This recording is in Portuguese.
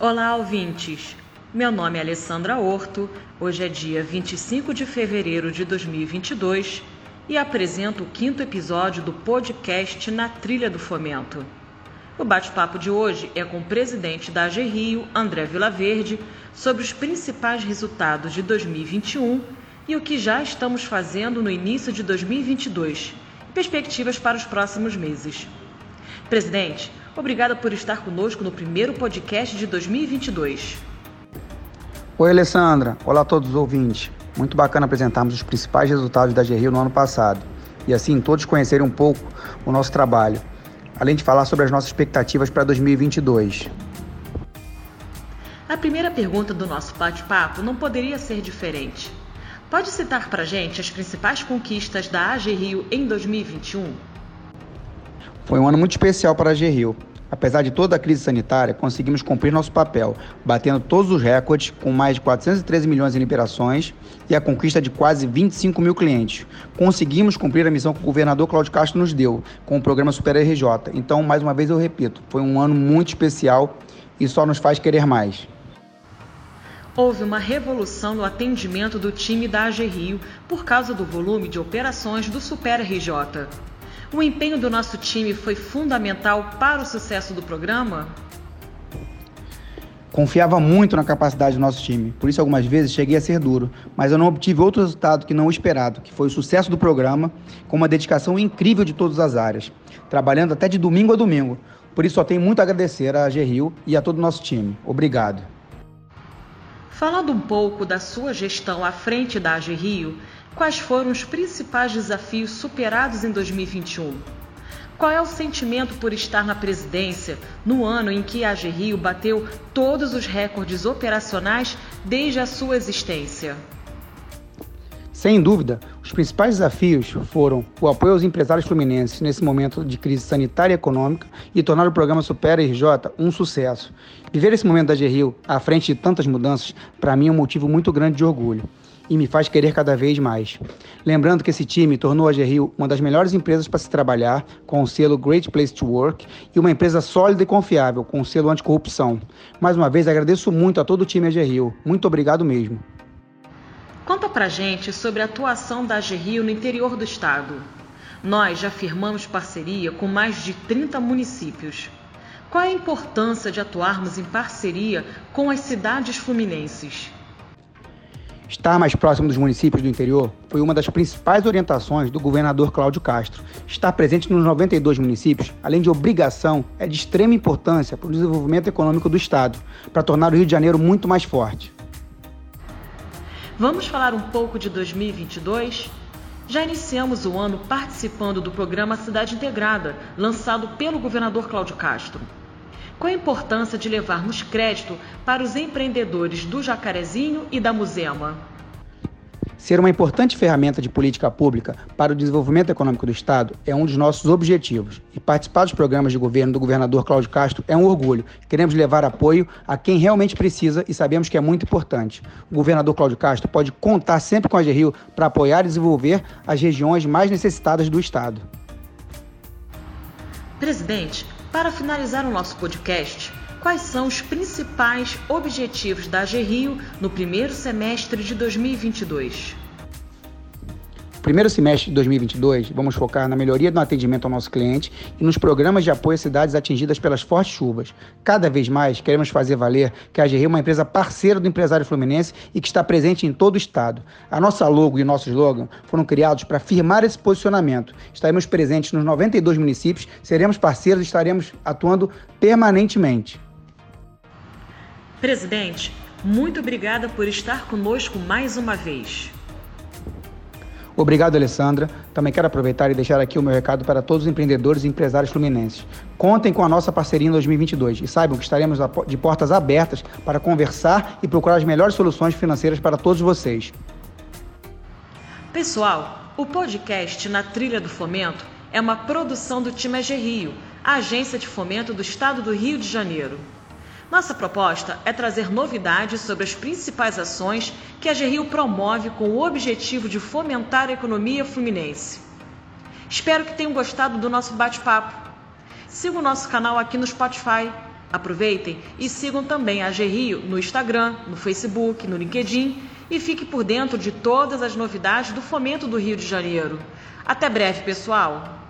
Olá, ouvintes! Meu nome é Alessandra Horto, hoje é dia 25 de fevereiro de 2022 e apresento o quinto episódio do podcast Na Trilha do Fomento. O bate-papo de hoje é com o presidente da AG Rio, André Vilaverde, sobre os principais resultados de 2021 e o que já estamos fazendo no início de 2022 e perspectivas para os próximos meses. Presidente, obrigada por estar conosco no primeiro podcast de 2022. Oi, Alessandra. Olá a todos os ouvintes. Muito bacana apresentarmos os principais resultados da GRIO no ano passado e assim todos conhecerem um pouco o nosso trabalho, além de falar sobre as nossas expectativas para 2022. A primeira pergunta do nosso bate-papo não poderia ser diferente. Pode citar para gente as principais conquistas da AG Rio em 2021? Foi um ano muito especial para a AG Rio. Apesar de toda a crise sanitária, conseguimos cumprir nosso papel, batendo todos os recordes, com mais de 413 milhões em liberações e a conquista de quase 25 mil clientes. Conseguimos cumprir a missão que o governador Cláudio Castro nos deu, com o programa Super RJ. Então, mais uma vez eu repito, foi um ano muito especial e só nos faz querer mais houve uma revolução no atendimento do time da AG Rio por causa do volume de operações do Super RJ. O empenho do nosso time foi fundamental para o sucesso do programa? Confiava muito na capacidade do nosso time, por isso algumas vezes cheguei a ser duro, mas eu não obtive outro resultado que não o esperado, que foi o sucesso do programa, com uma dedicação incrível de todas as áreas, trabalhando até de domingo a domingo. Por isso só tenho muito a agradecer à AG Rio e a todo o nosso time. Obrigado. Falando um pouco da sua gestão à frente da AG Rio, quais foram os principais desafios superados em 2021? Qual é o sentimento por estar na presidência no ano em que a Rio bateu todos os recordes operacionais desde a sua existência? Sem dúvida, os principais desafios foram o apoio aos empresários fluminenses nesse momento de crise sanitária e econômica e tornar o programa Supera RJ um sucesso. Viver esse momento da GRIO à frente de tantas mudanças, para mim é um motivo muito grande de orgulho e me faz querer cada vez mais. Lembrando que esse time tornou a GRIO uma das melhores empresas para se trabalhar, com o selo Great Place to Work, e uma empresa sólida e confiável, com o selo anticorrupção. Mais uma vez, agradeço muito a todo o time GRIO. Muito obrigado mesmo. Conta pra gente sobre a atuação da AG Rio no interior do estado. Nós já firmamos parceria com mais de 30 municípios. Qual é a importância de atuarmos em parceria com as cidades fluminenses? Estar mais próximo dos municípios do interior foi uma das principais orientações do governador Cláudio Castro. Estar presente nos 92 municípios, além de obrigação, é de extrema importância para o desenvolvimento econômico do Estado, para tornar o Rio de Janeiro muito mais forte. Vamos falar um pouco de 2022? Já iniciamos o ano participando do programa Cidade Integrada, lançado pelo governador Cláudio Castro. Qual a importância de levarmos crédito para os empreendedores do Jacarezinho e da Musema? Ser uma importante ferramenta de política pública para o desenvolvimento econômico do Estado é um dos nossos objetivos. E participar dos programas de governo do governador Cláudio Castro é um orgulho. Queremos levar apoio a quem realmente precisa e sabemos que é muito importante. O governador Cláudio Castro pode contar sempre com a GRIO para apoiar e desenvolver as regiões mais necessitadas do Estado. Presidente, para finalizar o nosso podcast, quais são os principais objetivos da AG Rio no primeiro semestre de 2022. Primeiro semestre de 2022, vamos focar na melhoria do atendimento ao nosso cliente e nos programas de apoio às cidades atingidas pelas fortes chuvas. Cada vez mais queremos fazer valer que a AG Rio é uma empresa parceira do empresário fluminense e que está presente em todo o estado. A nossa logo e nosso slogan foram criados para firmar esse posicionamento. Estaremos presentes nos 92 municípios, seremos parceiros e estaremos atuando permanentemente. Presidente, muito obrigada por estar conosco mais uma vez. Obrigado, Alessandra. Também quero aproveitar e deixar aqui o meu recado para todos os empreendedores e empresários fluminenses. Contem com a nossa parceria em 2022 e saibam que estaremos de portas abertas para conversar e procurar as melhores soluções financeiras para todos vocês. Pessoal, o podcast Na Trilha do Fomento é uma produção do Time AG Rio, a agência de fomento do estado do Rio de Janeiro. Nossa proposta é trazer novidades sobre as principais ações que a GRIO promove com o objetivo de fomentar a economia fluminense. Espero que tenham gostado do nosso bate-papo. Siga o nosso canal aqui no Spotify Aproveitem e sigam também a Rio no Instagram, no Facebook, no LinkedIn e fique por dentro de todas as novidades do fomento do Rio de Janeiro. Até breve, pessoal!